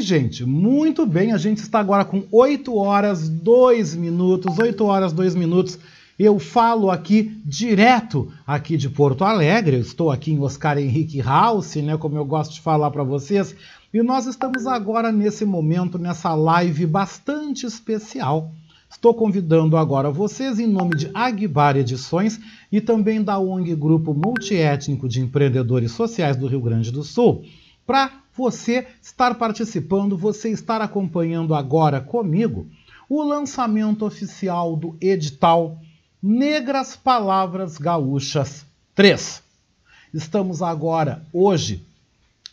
Gente. Muito bem. A gente está agora com 8 horas 2 minutos. 8 horas 2 minutos. Eu falo aqui direto aqui de Porto Alegre. Eu estou aqui em Oscar Henrique House, né, como eu gosto de falar para vocês. E nós estamos agora nesse momento nessa live bastante especial. Estou convidando agora vocês em nome de Agbar Edições e também da ONG Grupo Multiétnico de Empreendedores Sociais do Rio Grande do Sul para você estar participando, você estar acompanhando agora comigo o lançamento oficial do edital Negras Palavras Gaúchas 3. Estamos agora, hoje,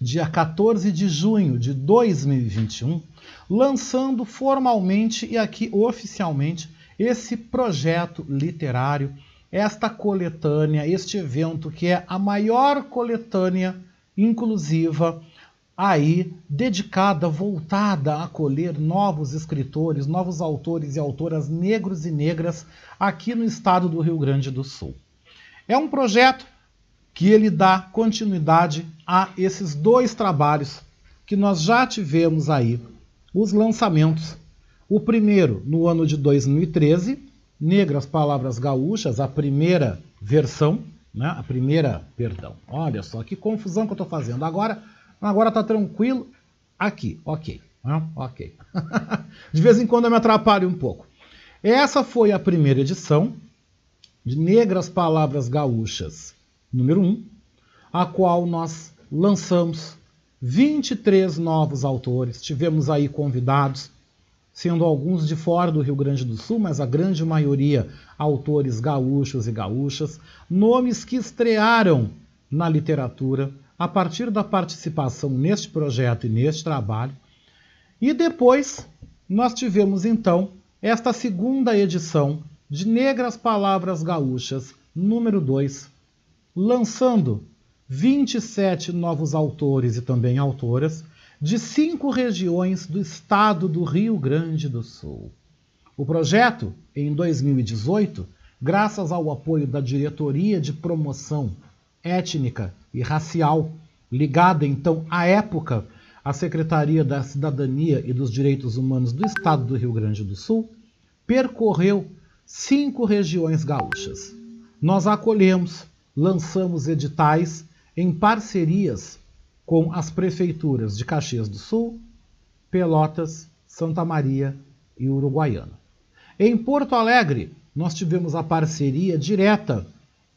dia 14 de junho de 2021, lançando formalmente e aqui oficialmente esse projeto literário, esta coletânea, este evento que é a maior coletânea inclusiva aí dedicada, voltada a acolher novos escritores, novos autores e autoras negros e negras aqui no estado do Rio Grande do Sul. É um projeto que ele dá continuidade a esses dois trabalhos que nós já tivemos aí, os lançamentos. O primeiro no ano de 2013, Negras Palavras Gaúchas, a primeira versão, né? A primeira, perdão. Olha só que confusão que eu estou fazendo. Agora, agora tá tranquilo. Aqui, ok, né? ok. de vez em quando eu me atrapalho um pouco. Essa foi a primeira edição de Negras Palavras Gaúchas, número 1, a qual nós lançamos 23 novos autores. Tivemos aí convidados sendo alguns de fora do Rio Grande do Sul, mas a grande maioria autores gaúchos e gaúchas, nomes que estrearam na literatura a partir da participação neste projeto e neste trabalho. E depois nós tivemos então esta segunda edição de Negras Palavras Gaúchas, número 2, lançando 27 novos autores e também autoras de cinco regiões do estado do Rio Grande do Sul. O projeto, em 2018, graças ao apoio da Diretoria de Promoção Étnica e Racial, ligada então à época à Secretaria da Cidadania e dos Direitos Humanos do Estado do Rio Grande do Sul, percorreu cinco regiões gaúchas. Nós acolhemos, lançamos editais em parcerias com as prefeituras de Caxias do Sul, Pelotas, Santa Maria e Uruguaiana. Em Porto Alegre, nós tivemos a parceria direta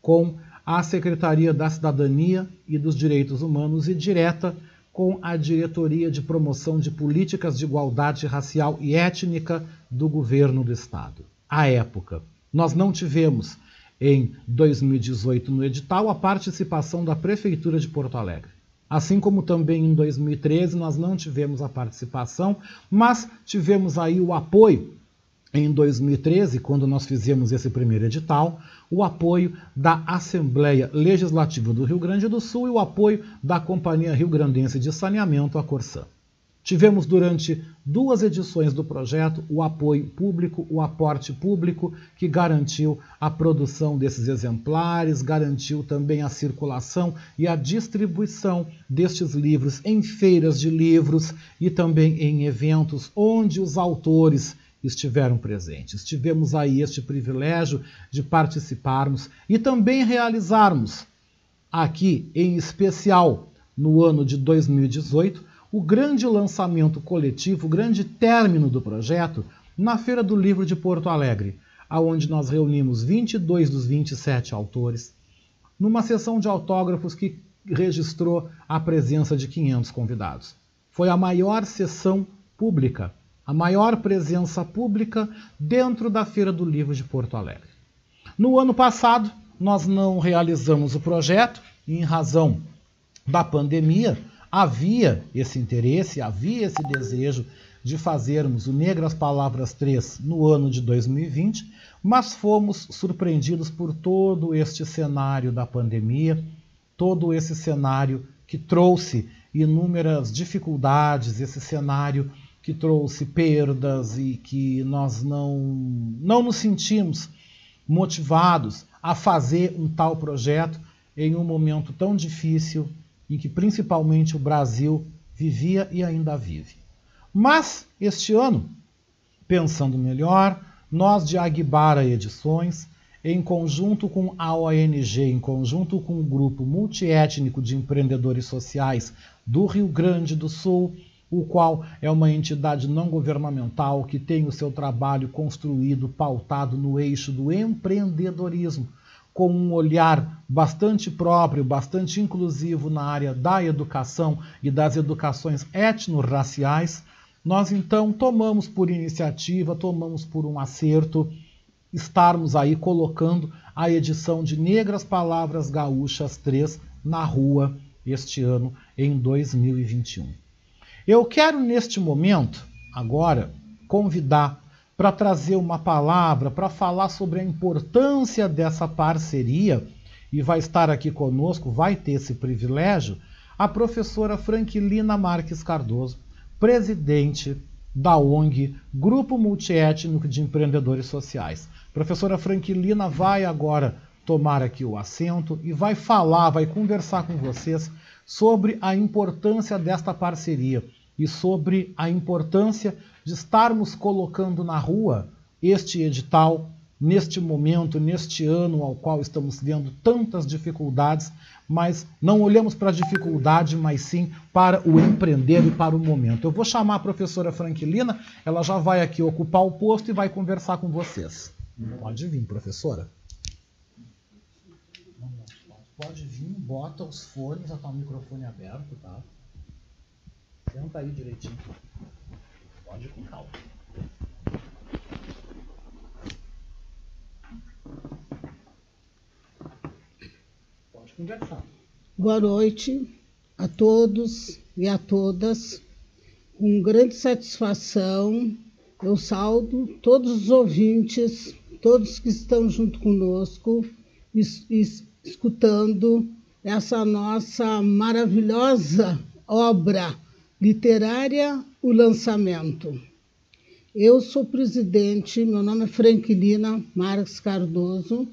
com a Secretaria da Cidadania e dos Direitos Humanos e direta com a Diretoria de Promoção de Políticas de Igualdade Racial e Étnica do Governo do Estado. À época, nós não tivemos em 2018 no edital a participação da Prefeitura de Porto Alegre. Assim como também em 2013 nós não tivemos a participação, mas tivemos aí o apoio em 2013, quando nós fizemos esse primeiro edital, o apoio da Assembleia Legislativa do Rio Grande do Sul e o apoio da Companhia Rio Grandense de Saneamento, a Corsã. Tivemos durante duas edições do projeto o apoio público, o aporte público, que garantiu a produção desses exemplares, garantiu também a circulação e a distribuição destes livros em feiras de livros e também em eventos onde os autores estiveram presentes. Tivemos aí este privilégio de participarmos e também realizarmos aqui, em especial no ano de 2018, o grande lançamento coletivo, o grande término do projeto na Feira do Livro de Porto Alegre, aonde nós reunimos 22 dos 27 autores, numa sessão de autógrafos que registrou a presença de 500 convidados. Foi a maior sessão pública, a maior presença pública dentro da Feira do Livro de Porto Alegre. No ano passado, nós não realizamos o projeto em razão da pandemia, havia esse interesse, havia esse desejo de fazermos o Negras Palavras 3 no ano de 2020, mas fomos surpreendidos por todo este cenário da pandemia, todo esse cenário que trouxe inúmeras dificuldades, esse cenário que trouxe perdas e que nós não, não nos sentimos motivados a fazer um tal projeto em um momento tão difícil em que principalmente o Brasil vivia e ainda vive. Mas, este ano, pensando melhor, nós de Aguibara Edições, em conjunto com a ONG, em conjunto com o grupo multiétnico de empreendedores sociais do Rio Grande do Sul, o qual é uma entidade não governamental que tem o seu trabalho construído, pautado no eixo do empreendedorismo, com um olhar bastante próprio, bastante inclusivo na área da educação e das educações etnorraciais, nós então tomamos por iniciativa, tomamos por um acerto estarmos aí colocando a edição de Negras Palavras Gaúchas 3 na rua este ano em 2021. Eu quero neste momento, agora, convidar para trazer uma palavra, para falar sobre a importância dessa parceria, e vai estar aqui conosco, vai ter esse privilégio, a professora Franquilina Marques Cardoso, presidente da ONG Grupo Multiétnico de Empreendedores Sociais. Professora Franquilina vai agora tomar aqui o assento e vai falar, vai conversar com vocês sobre a importância desta parceria e sobre a importância de estarmos colocando na rua este edital neste momento, neste ano ao qual estamos vendo tantas dificuldades, mas não olhamos para a dificuldade, mas sim para o empreender e para o momento. Eu vou chamar a professora Franquilina, ela já vai aqui ocupar o posto e vai conversar com vocês. Pode vir, professora. Pode vir, bota os fones, já está o microfone aberto, tá? Senta aí direitinho. Pode ir com calma. Pode conversar. Boa noite a todos e a todas. Com grande satisfação, eu saldo todos os ouvintes, todos que estão junto conosco, escutando essa nossa maravilhosa obra literária O Lançamento. Eu sou presidente, meu nome é Franquilina Marques Cardoso,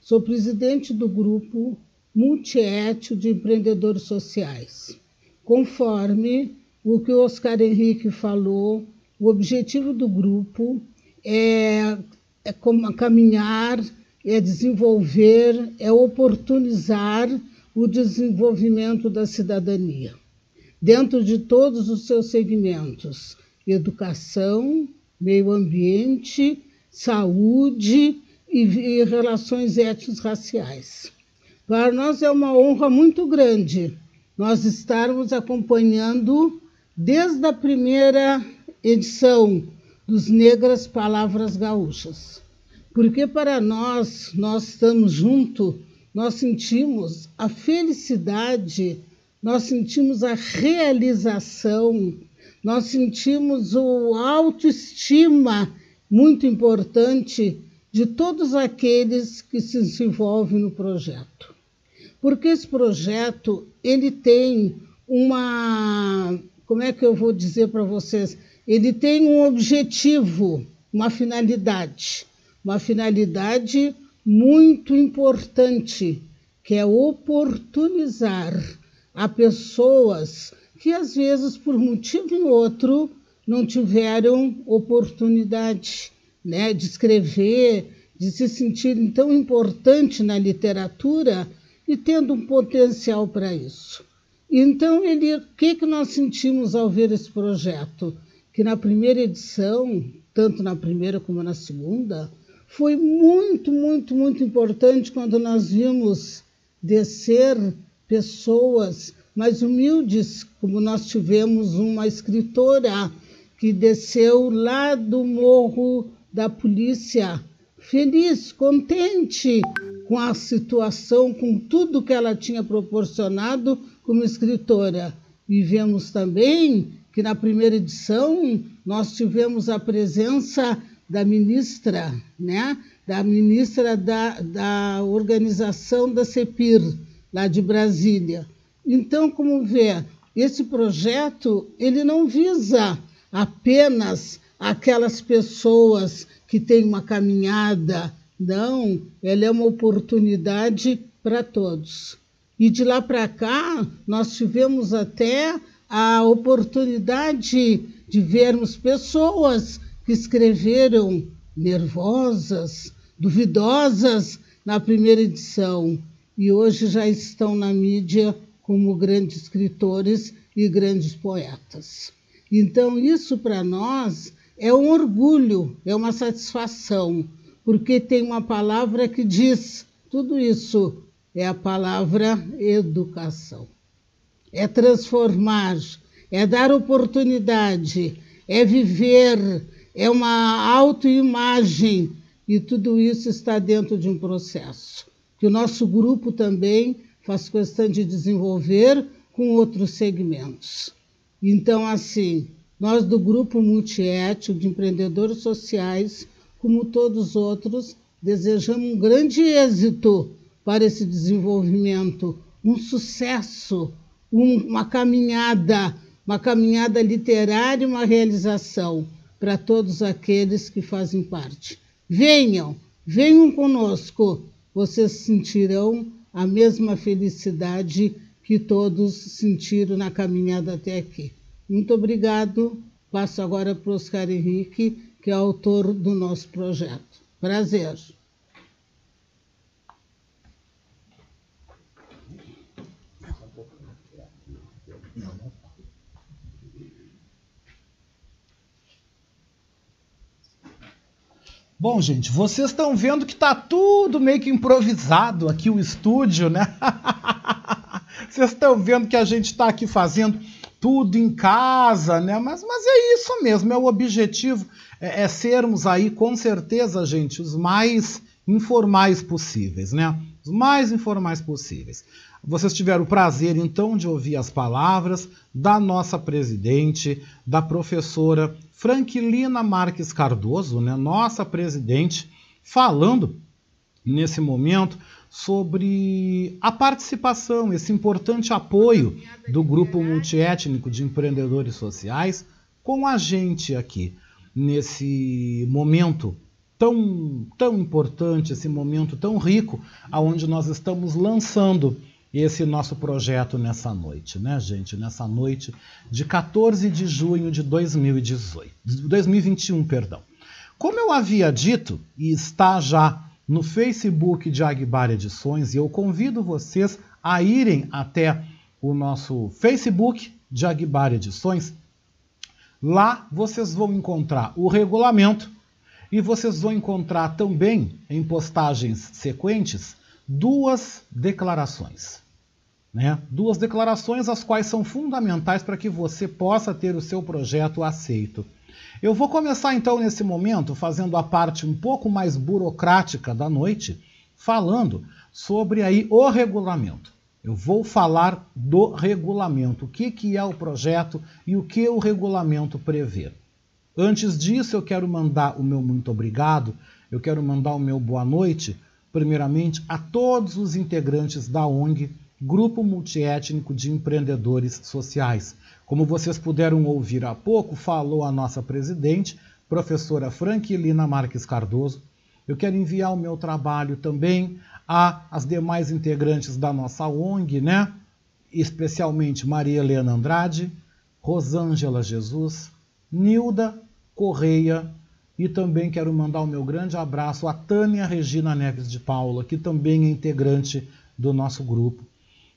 sou presidente do grupo Multiétio de Empreendedores Sociais. Conforme o que o Oscar Henrique falou, o objetivo do grupo é, é caminhar, é desenvolver, é oportunizar o desenvolvimento da cidadania dentro de todos os seus segmentos: educação, meio ambiente, saúde e, e relações étnico-raciais. Para nós é uma honra muito grande nós estarmos acompanhando desde a primeira edição dos Negras Palavras Gaúchas. Porque para nós, nós estamos juntos, nós sentimos a felicidade nós sentimos a realização, nós sentimos o autoestima muito importante de todos aqueles que se envolvem no projeto. Porque esse projeto, ele tem uma, como é que eu vou dizer para vocês? Ele tem um objetivo, uma finalidade, uma finalidade muito importante, que é oportunizar a pessoas que, às vezes, por motivo ou outro, não tiveram oportunidade né, de escrever, de se sentirem tão importante na literatura e tendo um potencial para isso. Então, ele, o que, que nós sentimos ao ver esse projeto? Que na primeira edição, tanto na primeira como na segunda, foi muito, muito, muito importante quando nós vimos descer pessoas mais humildes, como nós tivemos uma escritora que desceu lá do morro da polícia, feliz, contente com a situação, com tudo que ela tinha proporcionado como escritora. E vemos também que na primeira edição nós tivemos a presença da ministra, né? da ministra da, da organização da CEPIR, lá de Brasília. Então, como vê, esse projeto ele não visa apenas aquelas pessoas que têm uma caminhada, não, ele é uma oportunidade para todos. E de lá para cá, nós tivemos até a oportunidade de vermos pessoas que escreveram nervosas, duvidosas na primeira edição e hoje já estão na mídia como grandes escritores e grandes poetas. Então, isso para nós é um orgulho, é uma satisfação, porque tem uma palavra que diz tudo isso é a palavra educação. É transformar, é dar oportunidade, é viver, é uma autoimagem e tudo isso está dentro de um processo que o nosso grupo também faz questão de desenvolver com outros segmentos. Então, assim, nós do grupo multiético de empreendedores sociais, como todos os outros, desejamos um grande êxito para esse desenvolvimento, um sucesso, uma caminhada, uma caminhada literária, uma realização para todos aqueles que fazem parte. Venham, venham conosco, vocês sentirão a mesma felicidade que todos sentiram na caminhada até aqui. Muito obrigado. Passo agora para o Oscar Henrique, que é autor do nosso projeto. Prazer. Bom, gente, vocês estão vendo que tá tudo meio que improvisado aqui o estúdio, né? vocês estão vendo que a gente está aqui fazendo tudo em casa, né? Mas, mas é isso mesmo, é o objetivo, é, é sermos aí, com certeza, gente, os mais informais possíveis, né? Os mais informais possíveis. Vocês tiveram o prazer, então, de ouvir as palavras da nossa presidente, da professora Franklina Marques Cardoso, né, nossa presidente, falando nesse momento sobre a participação, esse importante apoio do grupo multiétnico de empreendedores sociais com a gente aqui nesse momento tão tão importante, esse momento tão rico, aonde nós estamos lançando esse nosso projeto nessa noite, né, gente? Nessa noite de 14 de junho de 2018, 2021, perdão. Como eu havia dito, e está já no Facebook de Agbar Edições, e eu convido vocês a irem até o nosso Facebook de Agbar Edições. Lá vocês vão encontrar o regulamento e vocês vão encontrar também, em postagens sequentes, duas declarações. Né? Duas declarações as quais são fundamentais para que você possa ter o seu projeto aceito. Eu vou começar então nesse momento fazendo a parte um pouco mais burocrática da noite, falando sobre aí o regulamento. Eu vou falar do regulamento, o que, que é o projeto e o que o regulamento prevê. Antes disso, eu quero mandar o meu muito obrigado, eu quero mandar o meu boa noite, primeiramente, a todos os integrantes da ONG Grupo Multiétnico de Empreendedores Sociais. Como vocês puderam ouvir há pouco, falou a nossa presidente, professora Franquilina Marques Cardoso. Eu quero enviar o meu trabalho também às demais integrantes da nossa ONG, né? especialmente Maria Helena Andrade, Rosângela Jesus, Nilda Correia e também quero mandar o meu grande abraço a Tânia Regina Neves de Paula, que também é integrante do nosso grupo.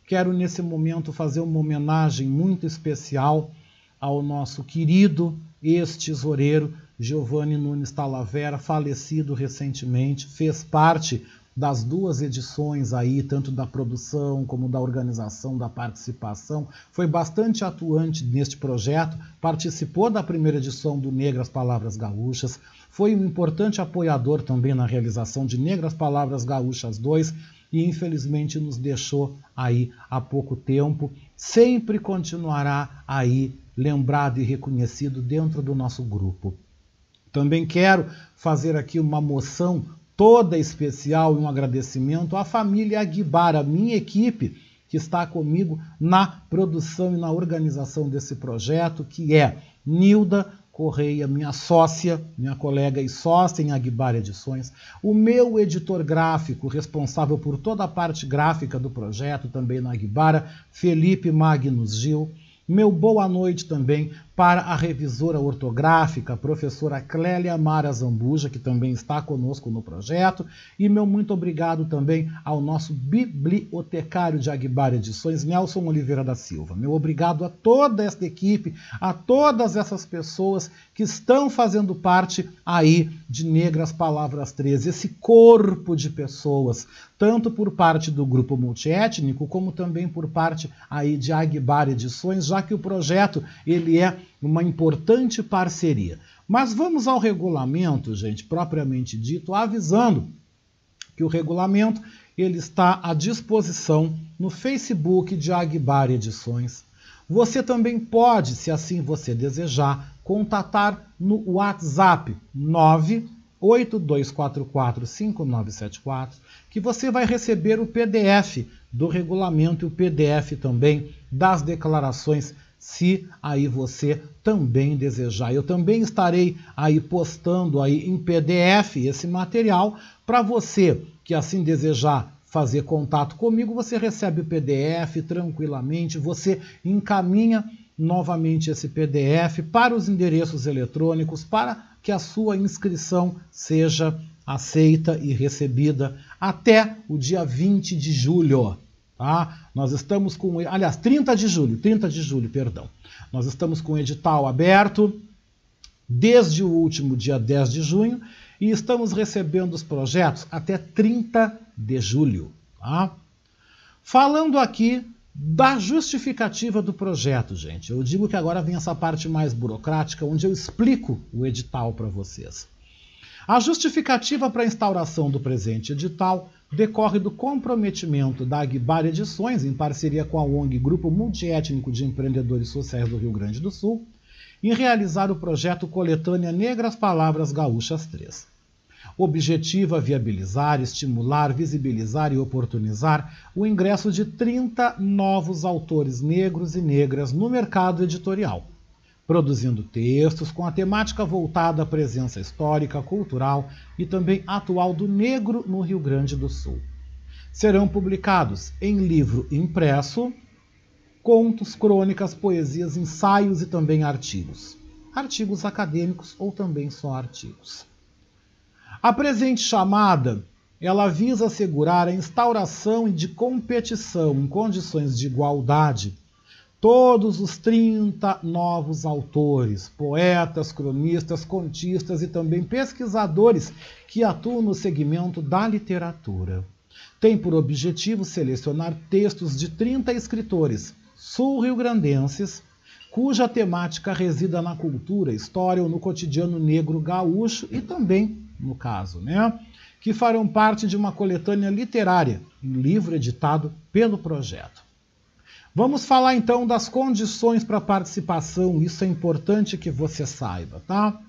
Quero nesse momento fazer uma homenagem muito especial ao nosso querido ex-tesoureiro Giovanni Nunes Talavera, falecido recentemente, fez parte das duas edições aí, tanto da produção como da organização, da participação, foi bastante atuante neste projeto, participou da primeira edição do Negras Palavras Gaúchas, foi um importante apoiador também na realização de Negras Palavras Gaúchas 2, e infelizmente nos deixou aí há pouco tempo, sempre continuará aí lembrado e reconhecido dentro do nosso grupo. Também quero fazer aqui uma moção toda especial e um agradecimento à família Aguibara, minha equipe, que está comigo na produção e na organização desse projeto, que é Nilda, Correia, minha sócia, minha colega e sócia em Aguibar Edições, o meu editor gráfico, responsável por toda a parte gráfica do projeto, também na Aguibara, Felipe Magnus Gil, Meu boa noite também para a revisora ortográfica, a professora Clélia Mara Zambuja, que também está conosco no projeto, e meu muito obrigado também ao nosso bibliotecário de Aguibar Edições, Nelson Oliveira da Silva. Meu obrigado a toda esta equipe, a todas essas pessoas que estão fazendo parte aí de Negras Palavras 13, esse corpo de pessoas, tanto por parte do grupo multiétnico, como também por parte aí de Aguibar Edições, já que o projeto ele é uma importante parceria. Mas vamos ao regulamento, gente, propriamente dito, avisando que o regulamento ele está à disposição no Facebook de Aguibar Edições. Você também pode, se assim você desejar, contatar no WhatsApp 982445974, que você vai receber o PDF do regulamento e o PDF também das declarações se aí você também desejar. Eu também estarei aí postando aí em PDF esse material para você que assim desejar fazer contato comigo, você recebe o PDF tranquilamente, você encaminha novamente esse PDF para os endereços eletrônicos para que a sua inscrição seja aceita e recebida até o dia 20 de julho. Tá? Nós estamos com, aliás, 30 de julho, 30 de julho, perdão. Nós estamos com o edital aberto desde o último dia 10 de junho e estamos recebendo os projetos até 30 de julho. Tá? Falando aqui da justificativa do projeto, gente. Eu digo que agora vem essa parte mais burocrática, onde eu explico o edital para vocês. A justificativa para a instauração do presente edital decorre do comprometimento da Aguibar Edições, em parceria com a ONG Grupo Multiétnico de Empreendedores Sociais do Rio Grande do Sul, em realizar o projeto Coletânea Negras Palavras Gaúchas 3. O objetivo é viabilizar, estimular, visibilizar e oportunizar o ingresso de 30 novos autores negros e negras no mercado editorial produzindo textos com a temática voltada à presença histórica, cultural e também atual do negro no Rio Grande do Sul. Serão publicados em livro impresso, contos, crônicas, poesias, ensaios e também artigos. Artigos acadêmicos ou também só artigos. A presente chamada ela visa assegurar a instauração de competição em condições de igualdade todos os 30 novos autores, poetas, cronistas, contistas e também pesquisadores que atuam no segmento da literatura. Tem por objetivo selecionar textos de 30 escritores sul-riograndenses, cuja temática resida na cultura, história ou no cotidiano negro gaúcho e também, no caso, né, que farão parte de uma coletânea literária, um livro editado pelo projeto. Vamos falar então das condições para participação, isso é importante que você saiba, tá?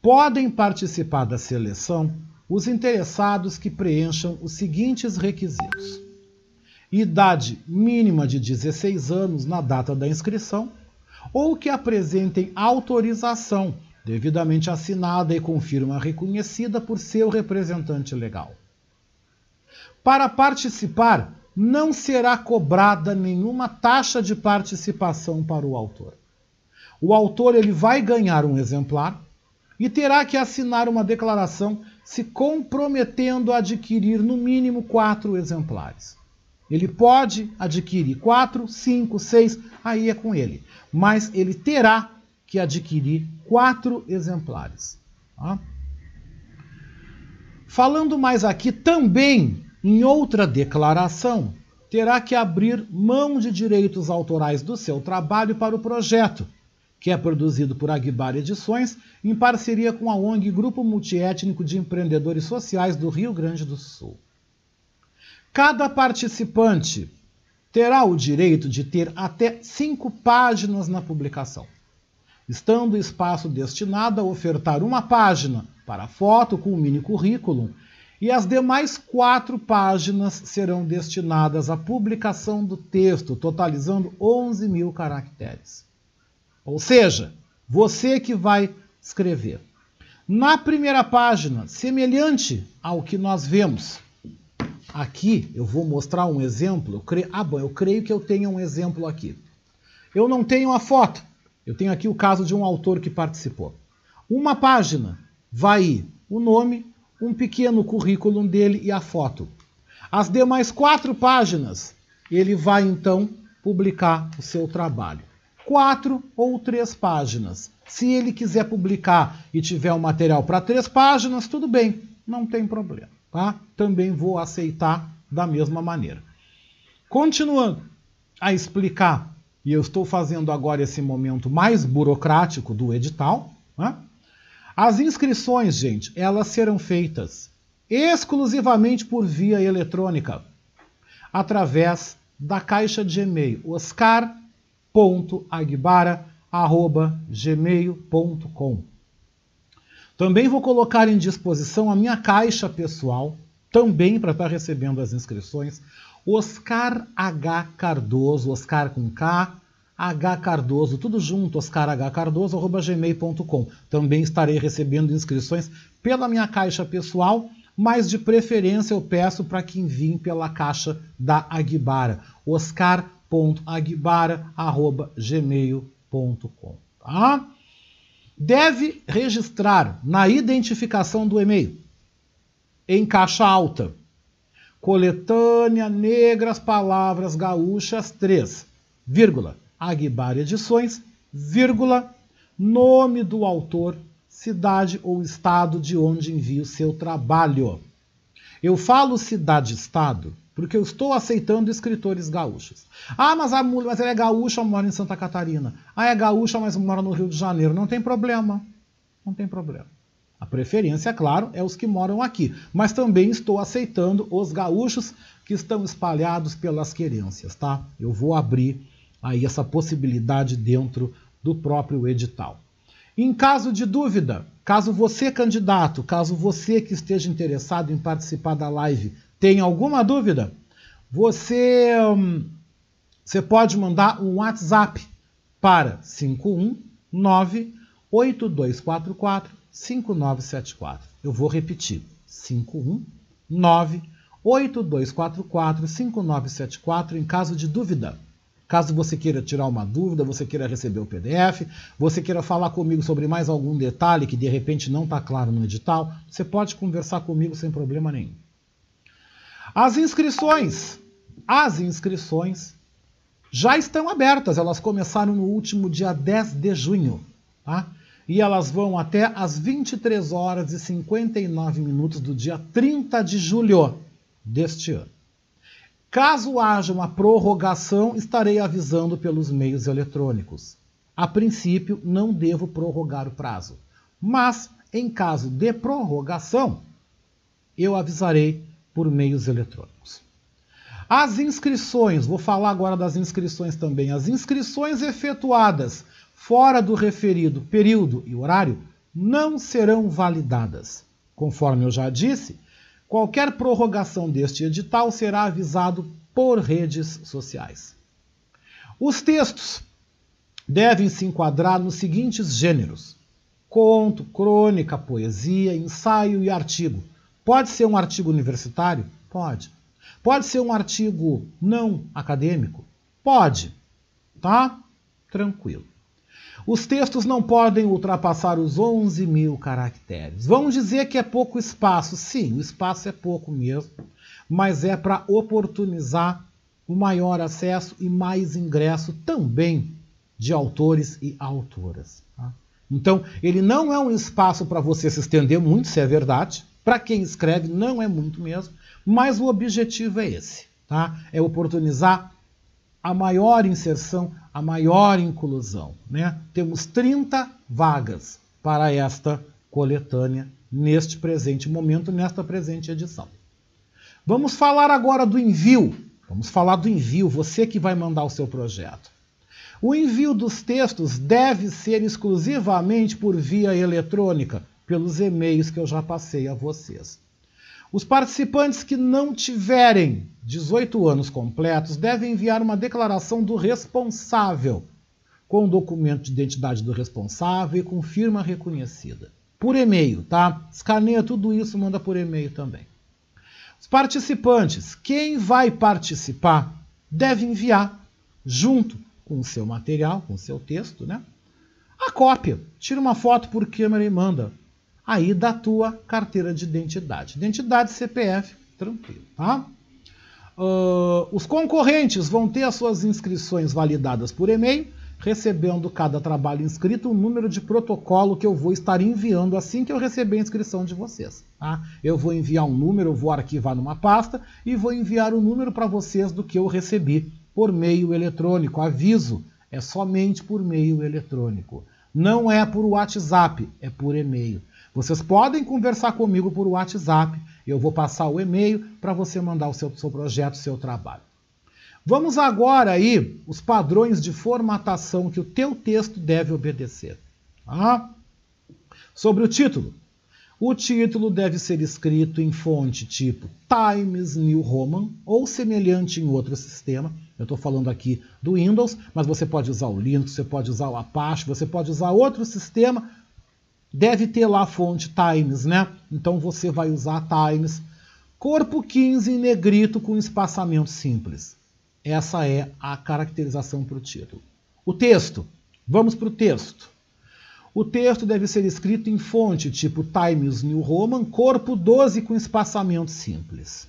Podem participar da seleção os interessados que preencham os seguintes requisitos: idade mínima de 16 anos na data da inscrição, ou que apresentem autorização devidamente assinada e com firma reconhecida por seu representante legal. Para participar, não será cobrada nenhuma taxa de participação para o autor. O autor ele vai ganhar um exemplar e terá que assinar uma declaração se comprometendo a adquirir no mínimo quatro exemplares. Ele pode adquirir quatro, cinco, seis, aí é com ele. Mas ele terá que adquirir quatro exemplares. Tá? Falando mais aqui também em outra declaração, terá que abrir mão de direitos autorais do seu trabalho para o projeto, que é produzido por Aguibar Edições em parceria com a ONG Grupo Multiétnico de Empreendedores Sociais do Rio Grande do Sul. Cada participante terá o direito de ter até cinco páginas na publicação, estando o espaço destinado a ofertar uma página para foto com o mini currículo e as demais quatro páginas serão destinadas à publicação do texto, totalizando 11 mil caracteres. Ou seja, você que vai escrever. Na primeira página, semelhante ao que nós vemos aqui, eu vou mostrar um exemplo. Creio, ah, bom, eu creio que eu tenho um exemplo aqui. eu não tenho a foto. Eu tenho aqui o caso de um autor que participou. Uma página vai o nome, um pequeno currículo dele e a foto. As demais quatro páginas, ele vai então publicar o seu trabalho. Quatro ou três páginas. Se ele quiser publicar e tiver um material para três páginas, tudo bem, não tem problema. Tá? Também vou aceitar da mesma maneira. Continuando a explicar, e eu estou fazendo agora esse momento mais burocrático do edital, né? As inscrições, gente, elas serão feitas exclusivamente por via eletrônica, através da caixa de e-mail oscar.aguibara.gmail.com. Também vou colocar em disposição a minha caixa pessoal, também para estar recebendo as inscrições, Oscar H. Cardoso, Oscar com K, H Cardoso, tudo junto, oscarhcardoso.gmail.com. Também estarei recebendo inscrições pela minha caixa pessoal, mas de preferência eu peço para que enviem pela caixa da Aguibara, oscar.aguibara.gmail.com. Tá? Deve registrar na identificação do e-mail, em caixa alta, Coletânea Negras Palavras Gaúchas 3, vírgula, Aguibar Edições, vírgula, nome do autor, cidade ou estado de onde envia o seu trabalho. Eu falo cidade e estado porque eu estou aceitando escritores gaúchos. Ah, mas, a, mas ela é gaúcha, mora em Santa Catarina. Ah, é gaúcha, mas mora no Rio de Janeiro. Não tem problema. Não tem problema. A preferência, é claro, é os que moram aqui, mas também estou aceitando os gaúchos que estão espalhados pelas querências, tá? Eu vou abrir aí essa possibilidade dentro do próprio edital. Em caso de dúvida, caso você, candidato, caso você que esteja interessado em participar da live, tenha alguma dúvida, você, hum, você pode mandar um WhatsApp para 519 8244 5974. Eu vou repetir. 519 8244 5974 em caso de dúvida. Caso você queira tirar uma dúvida, você queira receber o PDF, você queira falar comigo sobre mais algum detalhe que de repente não está claro no edital, você pode conversar comigo sem problema nenhum. As inscrições, as inscrições já estão abertas, elas começaram no último dia 10 de junho, tá? e elas vão até às 23 horas e 59 minutos do dia 30 de julho deste ano. Caso haja uma prorrogação, estarei avisando pelos meios eletrônicos. A princípio, não devo prorrogar o prazo, mas em caso de prorrogação, eu avisarei por meios eletrônicos. As inscrições, vou falar agora das inscrições também. As inscrições efetuadas fora do referido período e horário não serão validadas. Conforme eu já disse, qualquer prorrogação deste edital será avisado por redes sociais. Os textos devem se enquadrar nos seguintes gêneros: conto, crônica, poesia, ensaio e artigo. Pode ser um artigo universitário? Pode. Pode ser um artigo não acadêmico? Pode. Tá? Tranquilo. Os textos não podem ultrapassar os 11 mil caracteres. Vamos dizer que é pouco espaço. Sim, o espaço é pouco mesmo, mas é para oportunizar o maior acesso e mais ingresso também de autores e autoras. Tá? Então, ele não é um espaço para você se estender muito, se é verdade. Para quem escreve, não é muito mesmo, mas o objetivo é esse: tá? é oportunizar a maior inserção, a maior inclusão. Né? Temos 30 vagas para esta coletânea neste presente momento, nesta presente edição. Vamos falar agora do envio. Vamos falar do envio, você que vai mandar o seu projeto. O envio dos textos deve ser exclusivamente por via eletrônica, pelos e-mails que eu já passei a vocês. Os participantes que não tiverem 18 anos completos devem enviar uma declaração do responsável, com o documento de identidade do responsável e com firma reconhecida. Por e-mail, tá? Escaneia tudo isso, manda por e-mail também. Os participantes, quem vai participar, deve enviar, junto com o seu material, com o seu texto, né? A cópia, tira uma foto por câmera e manda. Aí da tua carteira de identidade. Identidade CPF, tranquilo, tá? Uh, os concorrentes vão ter as suas inscrições validadas por e-mail, recebendo cada trabalho inscrito um número de protocolo que eu vou estar enviando assim que eu receber a inscrição de vocês. Tá? Eu vou enviar um número, eu vou arquivar numa pasta e vou enviar o um número para vocês do que eu recebi por meio eletrônico. Aviso, é somente por meio eletrônico. Não é por WhatsApp, é por e-mail. Vocês podem conversar comigo por WhatsApp. Eu vou passar o e-mail para você mandar o seu, seu projeto, o seu trabalho. Vamos agora aí os padrões de formatação que o teu texto deve obedecer. Tá? Sobre o título. O título deve ser escrito em fonte tipo Times New Roman ou semelhante em outro sistema. Eu estou falando aqui do Windows, mas você pode usar o Linux, você pode usar o Apache, você pode usar outro sistema. Deve ter lá a fonte Times, né? Então você vai usar Times. Corpo 15 em negrito com espaçamento simples. Essa é a caracterização para o título. O texto. Vamos para o texto. O texto deve ser escrito em fonte tipo Times New Roman, corpo 12 com espaçamento simples.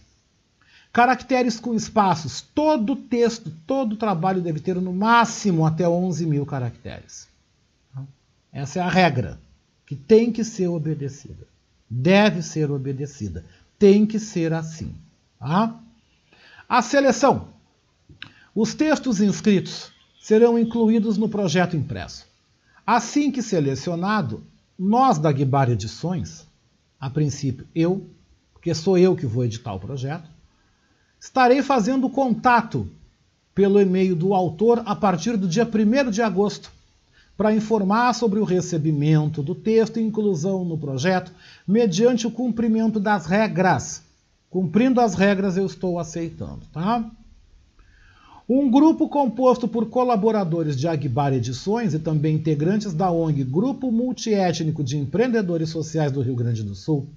Caracteres com espaços. Todo texto, todo trabalho deve ter no máximo até 11 mil caracteres. Essa é a regra que tem que ser obedecida. Deve ser obedecida. Tem que ser assim. Tá? A seleção. Os textos inscritos serão incluídos no projeto impresso. Assim que selecionado, nós da Guibar Edições, a princípio eu, porque sou eu que vou editar o projeto, Estarei fazendo contato pelo e-mail do autor a partir do dia 1 de agosto para informar sobre o recebimento do texto e inclusão no projeto, mediante o cumprimento das regras. Cumprindo as regras, eu estou aceitando, tá? Um grupo composto por colaboradores de Agbar Edições e também integrantes da ONG Grupo Multiétnico de Empreendedores Sociais do Rio Grande do Sul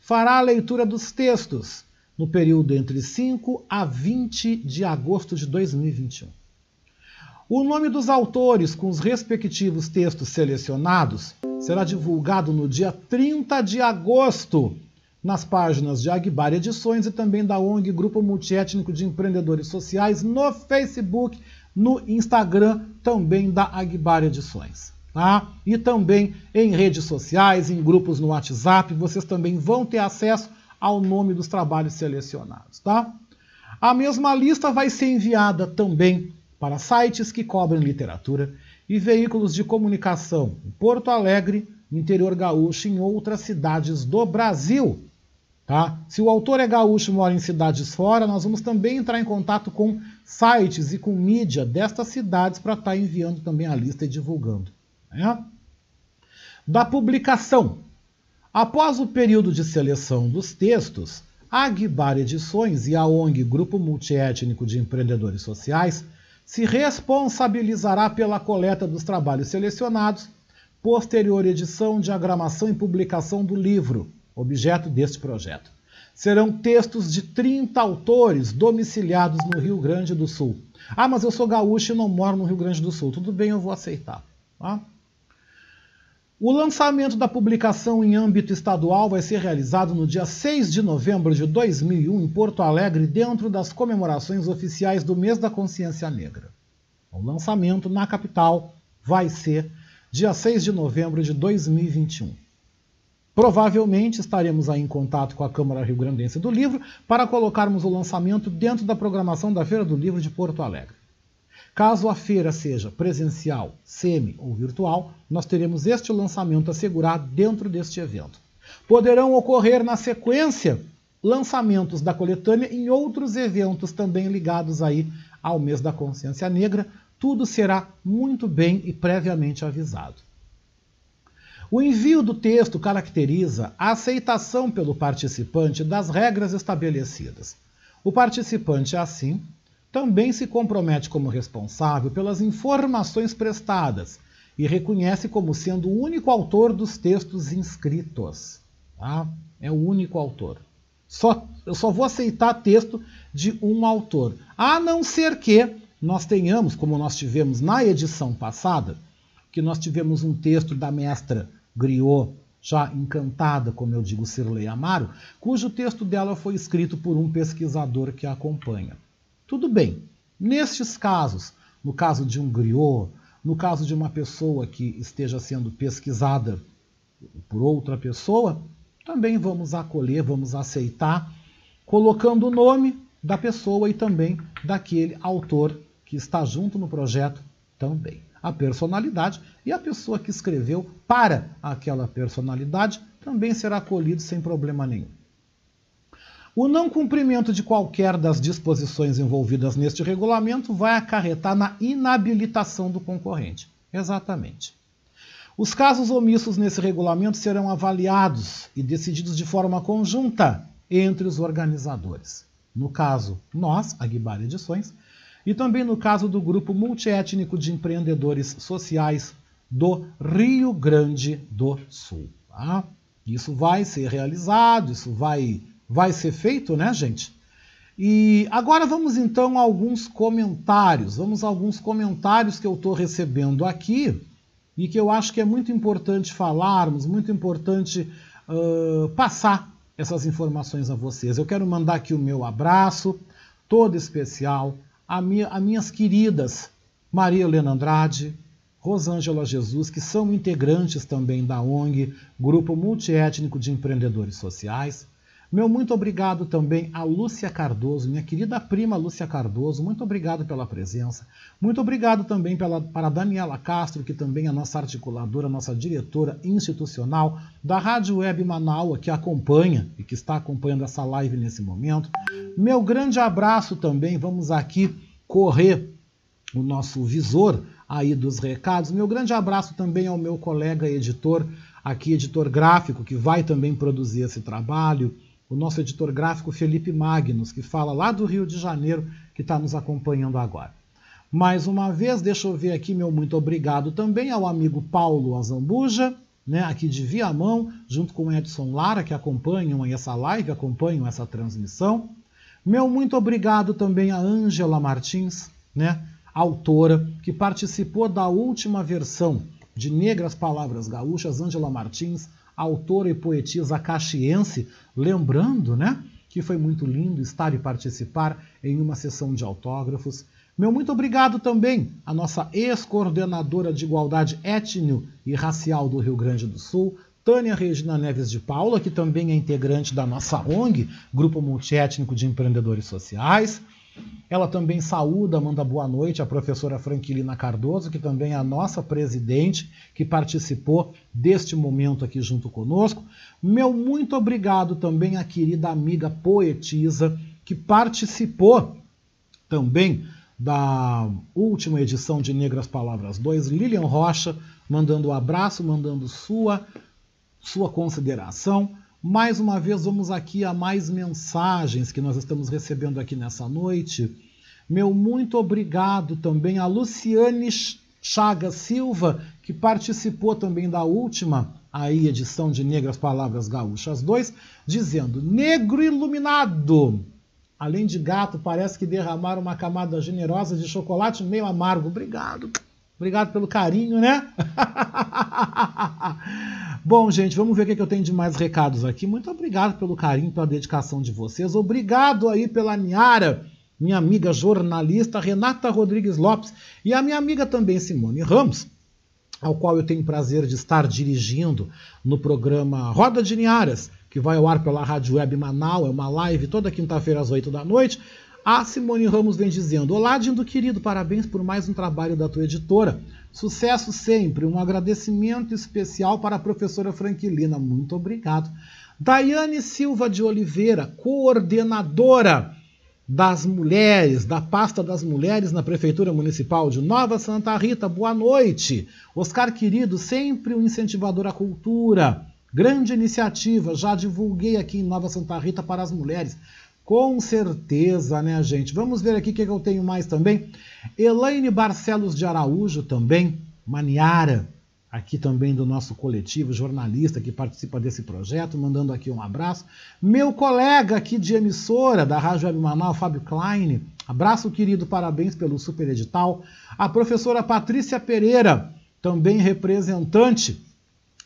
fará a leitura dos textos no período entre 5 a 20 de agosto de 2021. O nome dos autores com os respectivos textos selecionados será divulgado no dia 30 de agosto nas páginas de Agbar Edições e também da ONG Grupo Multiétnico de Empreendedores Sociais no Facebook, no Instagram também da Agbar Edições. Tá? E também em redes sociais, em grupos no WhatsApp, vocês também vão ter acesso ao nome dos trabalhos selecionados. Tá? A mesma lista vai ser enviada também para sites que cobrem literatura e veículos de comunicação em Porto Alegre, interior gaúcho e em outras cidades do Brasil. Tá? Se o autor é gaúcho e mora em cidades fora, nós vamos também entrar em contato com sites e com mídia destas cidades para estar tá enviando também a lista e divulgando. Né? Da publicação. Após o período de seleção dos textos, a Aguibar Edições e a ONG Grupo Multiétnico de Empreendedores Sociais se responsabilizará pela coleta dos trabalhos selecionados, posterior edição, diagramação e publicação do livro, objeto deste projeto. Serão textos de 30 autores domiciliados no Rio Grande do Sul. Ah, mas eu sou gaúcho e não moro no Rio Grande do Sul. Tudo bem, eu vou aceitar. Tá? O lançamento da publicação em âmbito estadual vai ser realizado no dia 6 de novembro de 2001 em Porto Alegre, dentro das comemorações oficiais do Mês da Consciência Negra. O lançamento na capital vai ser dia 6 de novembro de 2021. Provavelmente estaremos aí em contato com a Câmara Rio Grandense do Livro para colocarmos o lançamento dentro da programação da Feira do Livro de Porto Alegre. Caso a feira seja presencial, semi ou virtual, nós teremos este lançamento assegurado dentro deste evento. Poderão ocorrer na sequência lançamentos da coletânea em outros eventos também ligados aí ao mês da consciência negra. Tudo será muito bem e previamente avisado. O envio do texto caracteriza a aceitação pelo participante das regras estabelecidas. O participante, assim, também se compromete como responsável pelas informações prestadas e reconhece como sendo o único autor dos textos inscritos. Tá? É o único autor. Só, eu só vou aceitar texto de um autor, a não ser que nós tenhamos, como nós tivemos na edição passada, que nós tivemos um texto da mestra Griot, já encantada, como eu digo, Cirlei Amaro, cujo texto dela foi escrito por um pesquisador que a acompanha. Tudo bem, nestes casos, no caso de um griot, no caso de uma pessoa que esteja sendo pesquisada por outra pessoa, também vamos acolher, vamos aceitar, colocando o nome da pessoa e também daquele autor que está junto no projeto também. A personalidade e a pessoa que escreveu para aquela personalidade também será acolhido sem problema nenhum. O não cumprimento de qualquer das disposições envolvidas neste regulamento vai acarretar na inabilitação do concorrente. Exatamente. Os casos omissos nesse regulamento serão avaliados e decididos de forma conjunta entre os organizadores. No caso, nós, a Guibar Edições, e também no caso do grupo multiétnico de empreendedores sociais do Rio Grande do Sul. Tá? Isso vai ser realizado, isso vai, vai ser feito, né, gente? E agora vamos então a alguns comentários. Vamos a alguns comentários que eu estou recebendo aqui e que eu acho que é muito importante falarmos, muito importante uh, passar essas informações a vocês. Eu quero mandar aqui o meu abraço, todo especial, a, minha, a minhas queridas Maria Helena Andrade, Rosângela Jesus, que são integrantes também da ONG, Grupo Multiétnico de Empreendedores Sociais, meu muito obrigado também a Lúcia Cardoso, minha querida prima Lúcia Cardoso, muito obrigado pela presença. Muito obrigado também pela, para a Daniela Castro, que também é nossa articuladora, nossa diretora institucional da Rádio Web Manaus, que acompanha e que está acompanhando essa live nesse momento. Meu grande abraço também, vamos aqui correr o nosso visor aí dos recados. Meu grande abraço também ao meu colega editor, aqui editor gráfico, que vai também produzir esse trabalho o nosso editor gráfico Felipe Magnus, que fala lá do Rio de Janeiro, que está nos acompanhando agora. Mais uma vez, deixa eu ver aqui meu muito obrigado também ao amigo Paulo Azambuja, né, aqui de Viamão, junto com Edson Lara, que acompanham essa live, acompanham essa transmissão. Meu muito obrigado também a Ângela Martins, né, autora, que participou da última versão de Negras Palavras Gaúchas, Ângela Martins, autora e poetisa caxiense, lembrando, né, que foi muito lindo estar e participar em uma sessão de autógrafos. Meu muito obrigado também à nossa ex-coordenadora de igualdade étnico e racial do Rio Grande do Sul, Tânia Regina Neves de Paula, que também é integrante da nossa ONG, Grupo Multiétnico de Empreendedores Sociais. Ela também saúda, manda boa noite à professora Franquilina Cardoso, que também é a nossa presidente, que participou deste momento aqui junto conosco. Meu muito obrigado também à querida amiga poetisa, que participou também da última edição de Negras Palavras 2, Lilian Rocha, mandando um abraço, mandando sua, sua consideração. Mais uma vez, vamos aqui a mais mensagens que nós estamos recebendo aqui nessa noite. Meu muito obrigado também a Luciane Chaga Silva, que participou também da última aí edição de Negras Palavras Gaúchas 2, dizendo: Negro iluminado. Além de gato, parece que derramaram uma camada generosa de chocolate meio amargo. Obrigado. Obrigado pelo carinho, né? Bom, gente, vamos ver o que eu tenho de mais recados aqui. Muito obrigado pelo carinho, pela dedicação de vocês. Obrigado aí pela Niara, minha amiga jornalista Renata Rodrigues Lopes e a minha amiga também Simone Ramos, ao qual eu tenho o prazer de estar dirigindo no programa Roda de Niaras, que vai ao ar pela Rádio Web Manaus, é uma live toda quinta-feira às 8 da noite. A Simone Ramos vem dizendo: Olá, Dindo querido, parabéns por mais um trabalho da tua editora. Sucesso sempre. Um agradecimento especial para a professora Franquilina. Muito obrigado. Daiane Silva de Oliveira, coordenadora das mulheres, da pasta das mulheres na Prefeitura Municipal de Nova Santa Rita. Boa noite. Oscar querido, sempre um incentivador à cultura. Grande iniciativa, já divulguei aqui em Nova Santa Rita para as mulheres. Com certeza, né, gente? Vamos ver aqui o que eu tenho mais também. Elaine Barcelos de Araújo também, Maniara, aqui também do nosso coletivo, jornalista que participa desse projeto, mandando aqui um abraço. Meu colega aqui de emissora da Rádio Web Manaus, Fábio Klein, abraço querido, parabéns pelo super edital. A professora Patrícia Pereira, também representante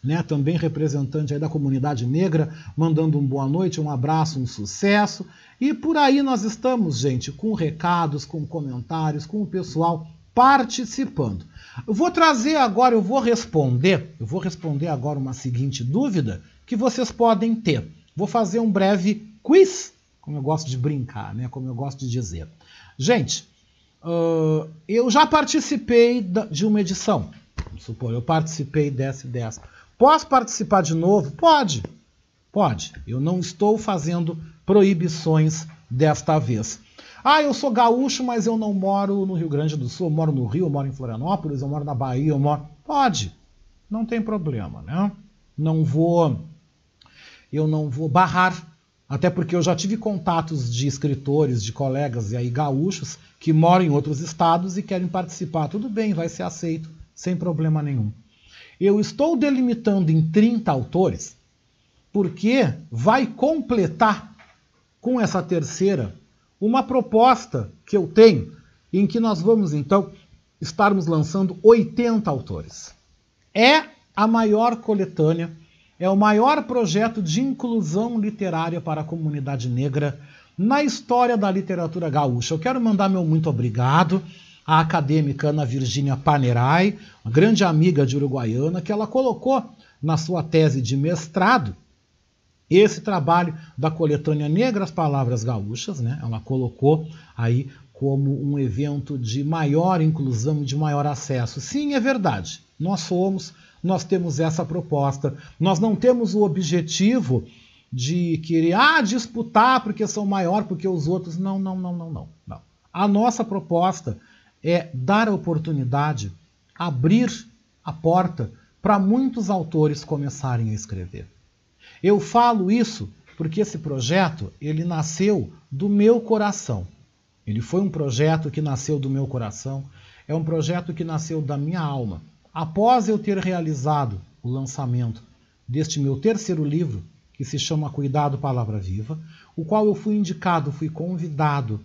né, também representante da comunidade negra, mandando um boa noite, um abraço, um sucesso. E por aí nós estamos, gente, com recados, com comentários, com o pessoal participando. Eu vou trazer agora, eu vou responder, eu vou responder agora uma seguinte dúvida que vocês podem ter. Vou fazer um breve quiz, como eu gosto de brincar, né? Como eu gosto de dizer. Gente, uh, eu já participei de uma edição. Vamos supor, eu participei dessa e dessa. Posso participar de novo? Pode. Pode. Eu não estou fazendo proibições desta vez. Ah, eu sou gaúcho, mas eu não moro no Rio Grande do Sul, eu moro no Rio, eu moro em Florianópolis, eu moro na Bahia, eu moro. Pode, não tem problema, né? Não vou. Eu não vou barrar, até porque eu já tive contatos de escritores, de colegas e aí gaúchos que moram em outros estados e querem participar. Tudo bem, vai ser aceito, sem problema nenhum. Eu estou delimitando em 30 autores porque vai completar com essa terceira uma proposta que eu tenho, em que nós vamos então estarmos lançando 80 autores. É a maior coletânea, é o maior projeto de inclusão literária para a comunidade negra na história da literatura gaúcha. Eu quero mandar meu muito obrigado à acadêmica Ana Virgínia Panerai, uma grande amiga de Uruguaiana, que ela colocou na sua tese de mestrado esse trabalho da coletânea Negras Palavras Gaúchas, né, ela colocou aí como um evento de maior inclusão, de maior acesso. Sim, é verdade. Nós somos, nós temos essa proposta. Nós não temos o objetivo de querer ah, disputar porque são maior porque os outros. Não, não, não, não, não. não. A nossa proposta é dar a oportunidade, abrir a porta para muitos autores começarem a escrever. Eu falo isso porque esse projeto ele nasceu do meu coração. Ele foi um projeto que nasceu do meu coração, é um projeto que nasceu da minha alma. Após eu ter realizado o lançamento deste meu terceiro livro, que se chama Cuidado Palavra Viva, o qual eu fui indicado, fui convidado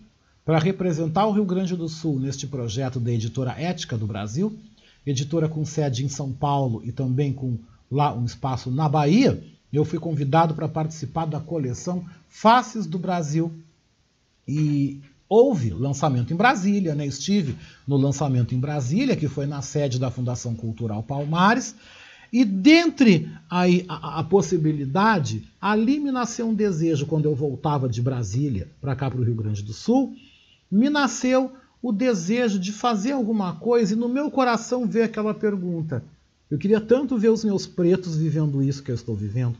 para representar o Rio Grande do Sul neste projeto da editora Ética do Brasil, editora com sede em São Paulo e também com lá um espaço na Bahia, eu fui convidado para participar da coleção Faces do Brasil. E houve lançamento em Brasília, né? Estive no lançamento em Brasília, que foi na sede da Fundação Cultural Palmares. E dentre aí a, a, possibilidade, ali me nasceu um desejo quando eu voltava de Brasília para cá para o Rio Grande do Sul, me nasceu o desejo de fazer alguma coisa e no meu coração veio aquela pergunta: eu queria tanto ver os meus pretos vivendo isso que eu estou vivendo,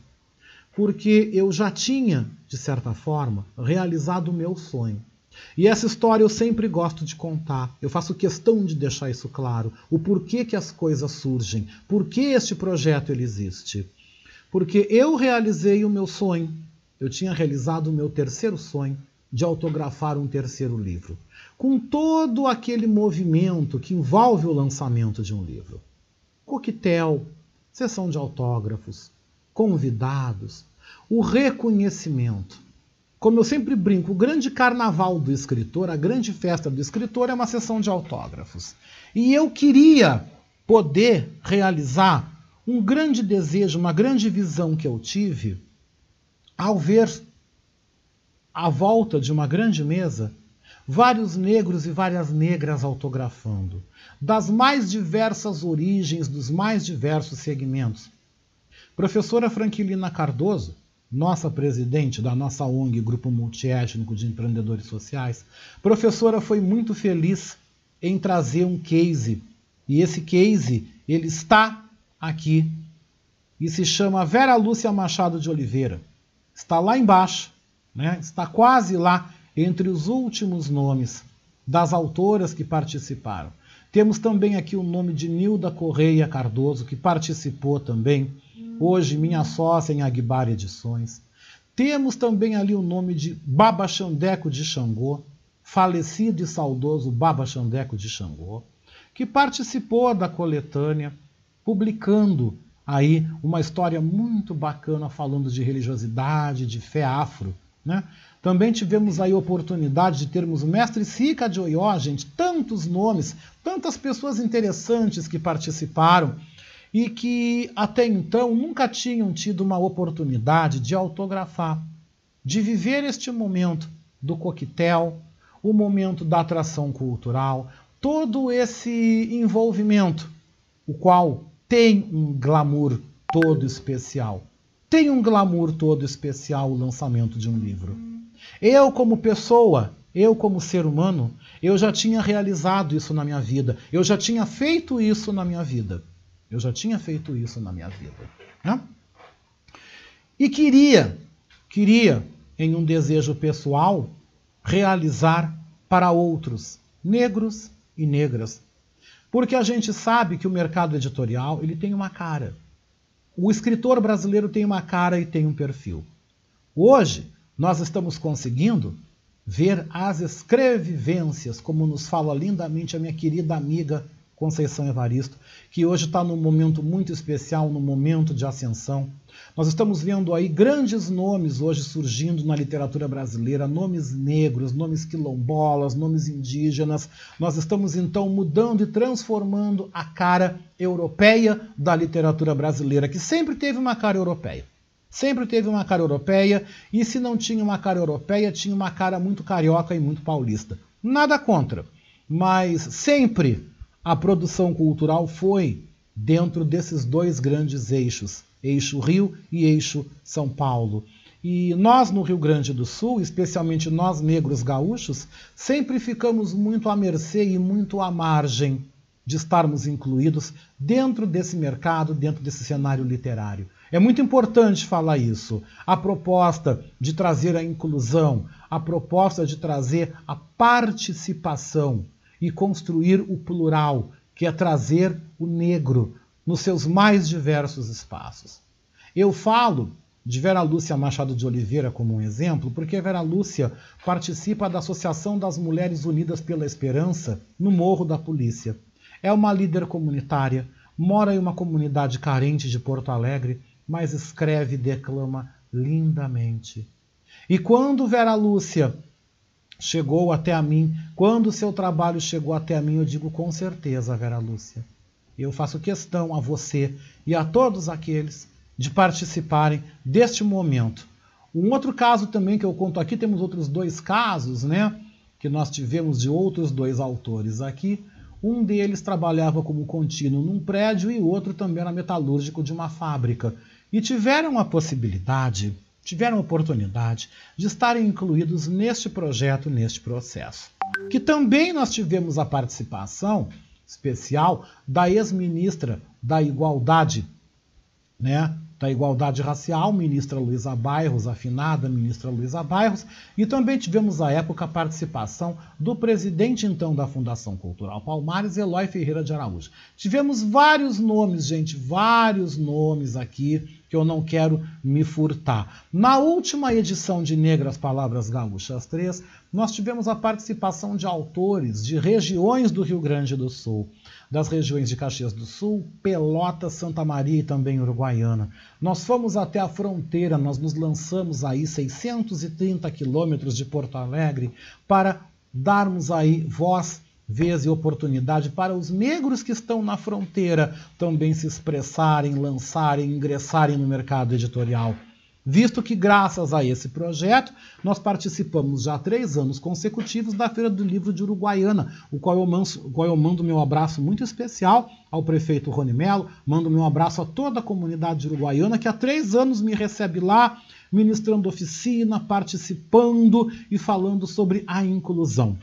porque eu já tinha, de certa forma, realizado o meu sonho. E essa história eu sempre gosto de contar. Eu faço questão de deixar isso claro, o porquê que as coisas surgem, por que este projeto ele existe. Porque eu realizei o meu sonho. Eu tinha realizado o meu terceiro sonho de autografar um terceiro livro, com todo aquele movimento que envolve o lançamento de um livro coquetel, sessão de autógrafos, convidados, o reconhecimento. Como eu sempre brinco, o grande carnaval do escritor, a grande festa do escritor é uma sessão de autógrafos. E eu queria poder realizar um grande desejo, uma grande visão que eu tive ao ver à volta de uma grande mesa vários negros e várias negras autografando, das mais diversas origens, dos mais diversos segmentos. Professora Franquilina Cardoso, nossa presidente da nossa ONG, Grupo Multiétnico de Empreendedores Sociais, professora foi muito feliz em trazer um case. E esse case, ele está aqui e se chama Vera Lúcia Machado de Oliveira. Está lá embaixo, né? está quase lá entre os últimos nomes das autoras que participaram. Temos também aqui o nome de Nilda Correia Cardoso, que participou também, hoje minha sócia em Aguibar Edições. Temos também ali o nome de Baba Xandeco de Xangô, falecido e saudoso Baba Xandeco de Xangô, que participou da coletânea. publicando aí uma história muito bacana falando de religiosidade, de fé afro. Né? Também tivemos aí a oportunidade de termos o mestre Sika de Oió, gente, tantos nomes, tantas pessoas interessantes que participaram e que até então nunca tinham tido uma oportunidade de autografar, de viver este momento do coquetel, o momento da atração cultural, todo esse envolvimento, o qual tem um glamour todo especial. Tem um glamour todo especial o lançamento de um livro. Eu, como pessoa, eu, como ser humano, eu já tinha realizado isso na minha vida. Eu já tinha feito isso na minha vida. Eu já tinha feito isso na minha vida. Né? E queria, queria, em um desejo pessoal, realizar para outros, negros e negras. Porque a gente sabe que o mercado editorial ele tem uma cara. O escritor brasileiro tem uma cara e tem um perfil. Hoje, nós estamos conseguindo ver as escrevivências, como nos fala lindamente a minha querida amiga Conceição Evaristo, que hoje está num momento muito especial, num momento de ascensão. Nós estamos vendo aí grandes nomes hoje surgindo na literatura brasileira, nomes negros, nomes quilombolas, nomes indígenas. Nós estamos então mudando e transformando a cara europeia da literatura brasileira, que sempre teve uma cara europeia. Sempre teve uma cara europeia, e se não tinha uma cara europeia, tinha uma cara muito carioca e muito paulista. Nada contra, mas sempre a produção cultural foi dentro desses dois grandes eixos, eixo Rio e eixo São Paulo. E nós no Rio Grande do Sul, especialmente nós negros gaúchos, sempre ficamos muito à mercê e muito à margem de estarmos incluídos dentro desse mercado, dentro desse cenário literário. É muito importante falar isso. A proposta de trazer a inclusão, a proposta de trazer a participação e construir o plural, que é trazer o negro nos seus mais diversos espaços. Eu falo de Vera Lúcia Machado de Oliveira como um exemplo, porque Vera Lúcia participa da Associação das Mulheres Unidas pela Esperança no Morro da Polícia. É uma líder comunitária, mora em uma comunidade carente de Porto Alegre, mas escreve e declama lindamente. E quando Vera Lúcia chegou até a mim, quando o seu trabalho chegou até a mim, eu digo com certeza, Vera Lúcia. Eu faço questão a você e a todos aqueles de participarem deste momento. Um outro caso também que eu conto aqui, temos outros dois casos, né? Que nós tivemos de outros dois autores aqui. Um deles trabalhava como contínuo num prédio e o outro também era metalúrgico de uma fábrica. E tiveram a possibilidade tiveram oportunidade de estarem incluídos neste projeto, neste processo. Que também nós tivemos a participação especial da ex-ministra da Igualdade, né, da Igualdade Racial, ministra Luísa Bairros, afinada ministra Luísa Bairros, e também tivemos à época a participação do presidente então da Fundação Cultural Palmares, Eloy Ferreira de Araújo. Tivemos vários nomes, gente, vários nomes aqui que eu não quero me furtar. Na última edição de Negras Palavras Gaúchas 3, nós tivemos a participação de autores de regiões do Rio Grande do Sul das regiões de Caxias do Sul, Pelotas, Santa Maria e também Uruguaiana. Nós fomos até a fronteira, nós nos lançamos aí 630 quilômetros de Porto Alegre para darmos aí voz, vez e oportunidade para os negros que estão na fronteira também se expressarem, lançarem, ingressarem no mercado editorial visto que, graças a esse projeto, nós participamos já há três anos consecutivos da Feira do Livro de Uruguaiana, o qual eu, mando, o qual eu mando meu abraço muito especial ao prefeito Rony Mello, mando meu abraço a toda a comunidade uruguaiana que há três anos me recebe lá, ministrando oficina, participando e falando sobre a inclusão.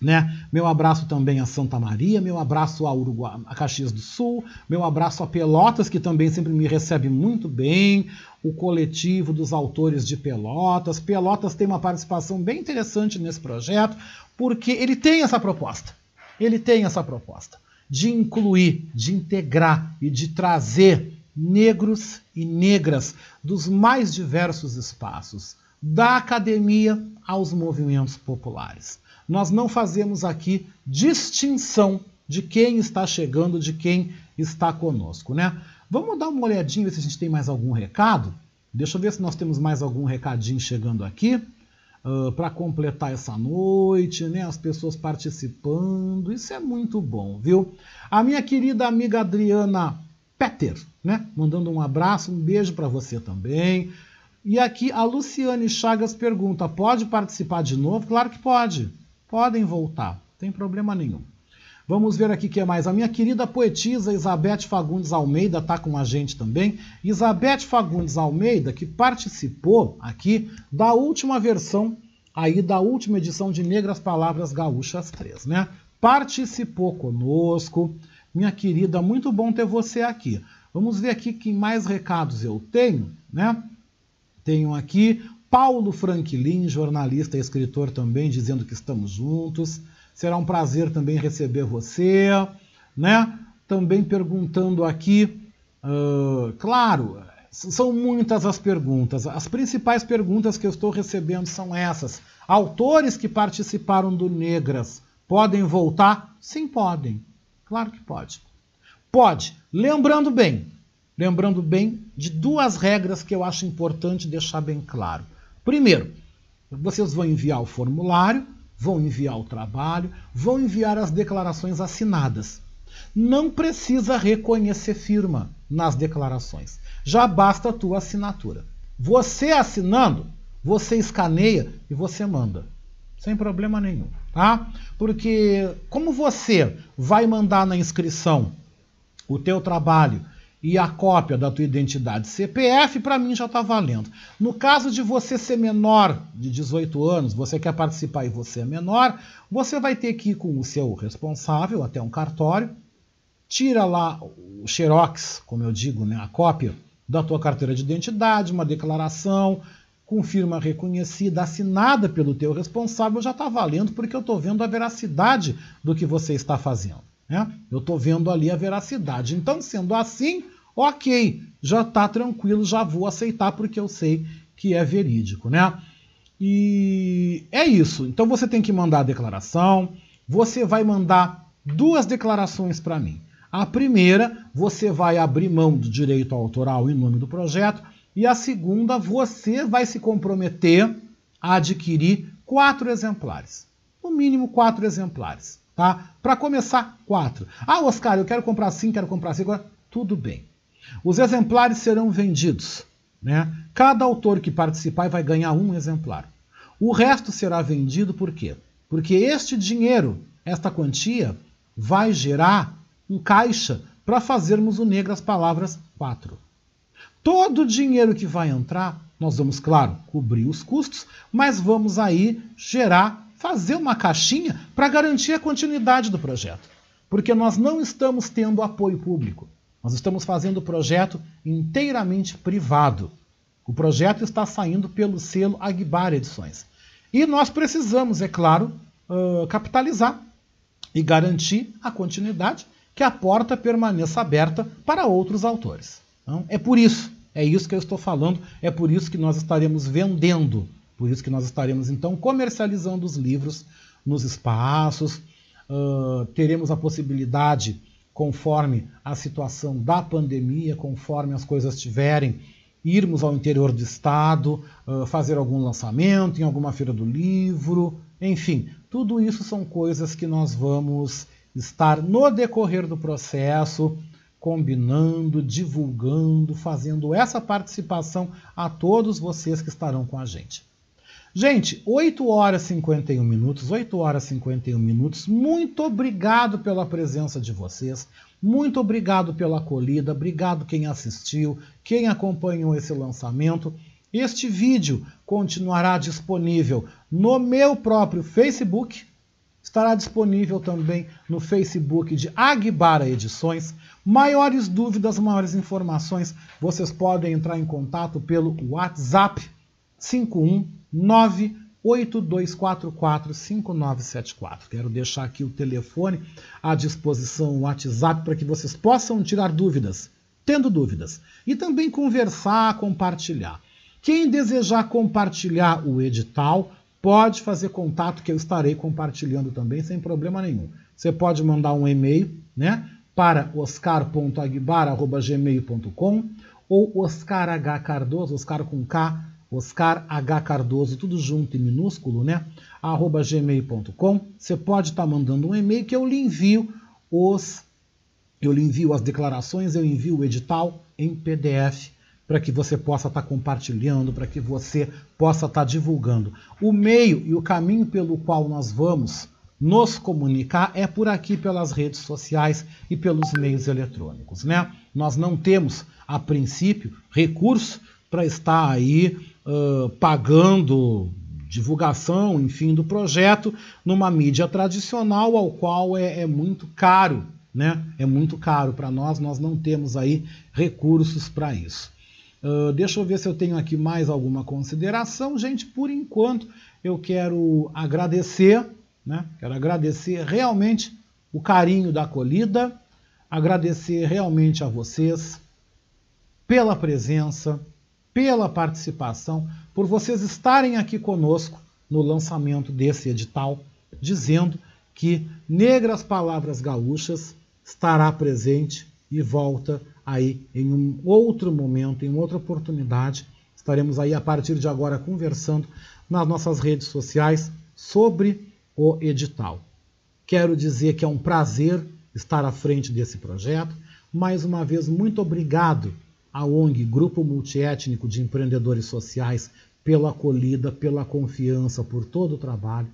Né? Meu abraço também a Santa Maria, meu abraço a, Uruguai, a Caxias do Sul, meu abraço a Pelotas, que também sempre me recebe muito bem, o coletivo dos autores de Pelotas. Pelotas tem uma participação bem interessante nesse projeto, porque ele tem essa proposta. Ele tem essa proposta de incluir, de integrar e de trazer negros e negras dos mais diversos espaços, da academia aos movimentos populares. Nós não fazemos aqui distinção de quem está chegando, de quem está conosco, né? Vamos dar uma olhadinha ver se a gente tem mais algum recado. Deixa eu ver se nós temos mais algum recadinho chegando aqui uh, ah, para completar essa noite, né? As pessoas participando, isso é muito bom, viu? A minha querida amiga Adriana Peter, né? Mandando um abraço, um beijo para você também. E aqui a Luciane Chagas pergunta: pode participar de novo? Claro que pode. Podem voltar, tem problema nenhum. Vamos ver aqui o que mais. A minha querida poetisa Isabete Fagundes Almeida está com a gente também. Isabete Fagundes Almeida, que participou aqui da última versão, aí da última edição de Negras Palavras Gaúchas 3, né? Participou conosco. Minha querida, muito bom ter você aqui. Vamos ver aqui que mais recados eu tenho, né? Tenho aqui Paulo Franklin, jornalista e escritor também, dizendo que estamos juntos. Será um prazer também receber você, né? Também perguntando aqui, uh, claro, são muitas as perguntas. As principais perguntas que eu estou recebendo são essas. Autores que participaram do Negras podem voltar? Sim, podem. Claro que pode. Pode. Lembrando bem, lembrando bem de duas regras que eu acho importante deixar bem claro. Primeiro, vocês vão enviar o formulário, vão enviar o trabalho, vão enviar as declarações assinadas. Não precisa reconhecer firma nas declarações. Já basta a tua assinatura. Você assinando, você escaneia e você manda. Sem problema nenhum, tá? Porque como você vai mandar na inscrição o teu trabalho e a cópia da tua identidade CPF, para mim já está valendo. No caso de você ser menor de 18 anos, você quer participar e você é menor, você vai ter que ir com o seu responsável até um cartório, tira lá o xerox, como eu digo, né, a cópia da tua carteira de identidade, uma declaração com firma reconhecida, assinada pelo teu responsável, já está valendo porque eu estou vendo a veracidade do que você está fazendo. Né? Eu estou vendo ali a veracidade. Então, sendo assim, ok, já está tranquilo, já vou aceitar porque eu sei que é verídico. Né? E é isso. Então você tem que mandar a declaração. Você vai mandar duas declarações para mim. A primeira, você vai abrir mão do direito autoral em nome do projeto. E a segunda, você vai se comprometer a adquirir quatro exemplares. No mínimo quatro exemplares. Tá? Para começar, quatro. Ah, Oscar, eu quero comprar cinco, quero comprar cinco. Tudo bem. Os exemplares serão vendidos. Né? Cada autor que participar vai ganhar um exemplar. O resto será vendido por quê? Porque este dinheiro, esta quantia, vai gerar um caixa para fazermos o Negras Palavras 4. Todo o dinheiro que vai entrar, nós vamos, claro, cobrir os custos, mas vamos aí gerar fazer uma caixinha para garantir a continuidade do projeto. Porque nós não estamos tendo apoio público. Nós estamos fazendo o projeto inteiramente privado. O projeto está saindo pelo selo Agbar Edições. E nós precisamos, é claro, uh, capitalizar e garantir a continuidade, que a porta permaneça aberta para outros autores. Então, é por isso, é isso que eu estou falando, é por isso que nós estaremos vendendo por isso que nós estaremos então comercializando os livros nos espaços, uh, teremos a possibilidade, conforme a situação da pandemia, conforme as coisas estiverem, irmos ao interior do estado, uh, fazer algum lançamento em alguma feira do livro, enfim, tudo isso são coisas que nós vamos estar no decorrer do processo combinando, divulgando, fazendo essa participação a todos vocês que estarão com a gente. Gente, 8 horas e 51 minutos, 8 horas e 51 minutos. Muito obrigado pela presença de vocês. Muito obrigado pela acolhida. Obrigado quem assistiu, quem acompanhou esse lançamento. Este vídeo continuará disponível no meu próprio Facebook. Estará disponível também no Facebook de Agbara Edições. Maiores dúvidas, maiores informações, vocês podem entrar em contato pelo WhatsApp 51 982445974. Quero deixar aqui o telefone à disposição, o WhatsApp, para que vocês possam tirar dúvidas, tendo dúvidas, e também conversar, compartilhar. Quem desejar compartilhar o edital, pode fazer contato que eu estarei compartilhando também sem problema nenhum. Você pode mandar um e-mail, né? para oscar.aguibar.gmail.com ou Oscar H. Cardoso, Oscar com K, Oscar H. Cardoso, tudo junto em minúsculo, né? arroba gmail.com. Você pode estar tá mandando um e-mail que eu lhe envio os eu lhe envio as declarações, eu envio o edital em PDF para que você possa estar tá compartilhando, para que você possa estar tá divulgando. O meio e o caminho pelo qual nós vamos nos comunicar é por aqui pelas redes sociais e pelos meios eletrônicos, né? Nós não temos a princípio recurso para estar aí uh, pagando divulgação, enfim, do projeto numa mídia tradicional ao qual é, é muito caro né? É muito caro para nós, nós não temos aí recursos para isso. Uh, deixa eu ver se eu tenho aqui mais alguma consideração. Gente, por enquanto eu quero agradecer, né? Quero agradecer realmente o carinho da acolhida, agradecer realmente a vocês pela presença, pela participação, por vocês estarem aqui conosco no lançamento desse edital, dizendo que Negras Palavras Gaúchas estará presente e volta aí em um outro momento, em outra oportunidade. Estaremos aí a partir de agora conversando nas nossas redes sociais sobre o edital. Quero dizer que é um prazer estar à frente desse projeto. Mais uma vez, muito obrigado à ONG Grupo Multiétnico de Empreendedores Sociais pela acolhida, pela confiança, por todo o trabalho.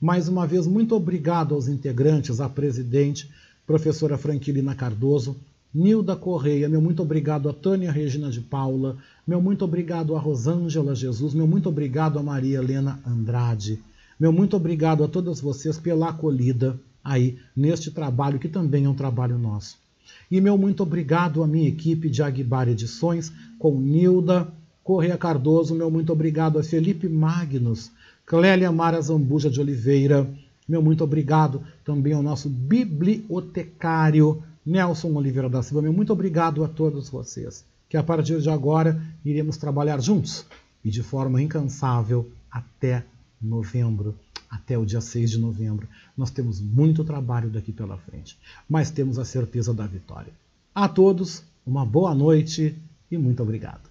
Mais uma vez, muito obrigado aos integrantes, à presidente, professora Franquilina Cardoso, Nilda Correia, meu muito obrigado a Tânia Regina de Paula, meu muito obrigado a Rosângela Jesus, meu muito obrigado a Maria Helena Andrade, meu muito obrigado a todas vocês pela acolhida aí neste trabalho que também é um trabalho nosso. E meu muito obrigado à minha equipe de Aguibar Edições, com Nilda Correia Cardoso, meu muito obrigado a Felipe Magnus, Clélia Mara Zambuja de Oliveira, meu muito obrigado também ao nosso bibliotecário Nelson Oliveira da Silva. Meu muito obrigado a todos vocês, que a partir de agora iremos trabalhar juntos e de forma incansável até novembro, até o dia 6 de novembro. Nós temos muito trabalho daqui pela frente, mas temos a certeza da vitória. A todos, uma boa noite e muito obrigado.